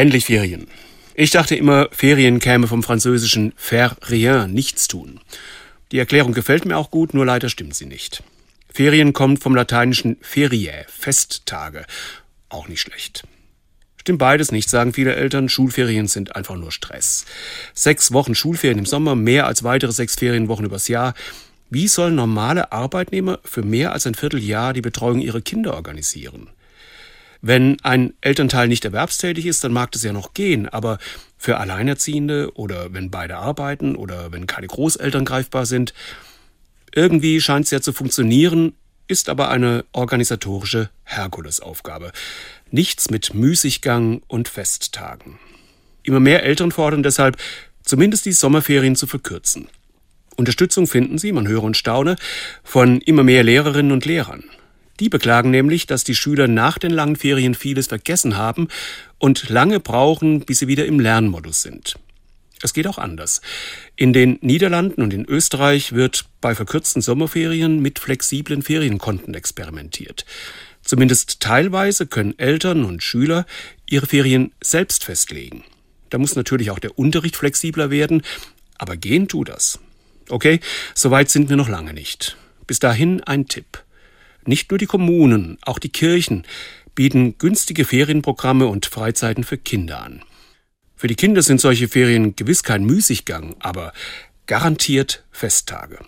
Endlich Ferien. Ich dachte immer, Ferien käme vom französischen faire rien, nichts tun. Die Erklärung gefällt mir auch gut, nur leider stimmt sie nicht. Ferien kommt vom lateinischen feriae, Festtage. Auch nicht schlecht. Stimmt beides nicht, sagen viele Eltern. Schulferien sind einfach nur Stress. Sechs Wochen Schulferien im Sommer, mehr als weitere sechs Ferienwochen übers Jahr. Wie sollen normale Arbeitnehmer für mehr als ein Vierteljahr die Betreuung ihrer Kinder organisieren? Wenn ein Elternteil nicht erwerbstätig ist, dann mag das ja noch gehen, aber für Alleinerziehende oder wenn beide arbeiten oder wenn keine Großeltern greifbar sind, irgendwie scheint es ja zu funktionieren, ist aber eine organisatorische Herkulesaufgabe. Nichts mit Müßiggang und Festtagen. Immer mehr Eltern fordern deshalb, zumindest die Sommerferien zu verkürzen. Unterstützung finden sie, man höre und staune, von immer mehr Lehrerinnen und Lehrern. Die beklagen nämlich, dass die Schüler nach den langen Ferien vieles vergessen haben und lange brauchen, bis sie wieder im Lernmodus sind. Es geht auch anders. In den Niederlanden und in Österreich wird bei verkürzten Sommerferien mit flexiblen Ferienkonten experimentiert. Zumindest teilweise können Eltern und Schüler ihre Ferien selbst festlegen. Da muss natürlich auch der Unterricht flexibler werden, aber gehen tut das. Okay, soweit sind wir noch lange nicht. Bis dahin ein Tipp. Nicht nur die Kommunen, auch die Kirchen bieten günstige Ferienprogramme und Freizeiten für Kinder an. Für die Kinder sind solche Ferien gewiss kein Müßiggang, aber garantiert Festtage.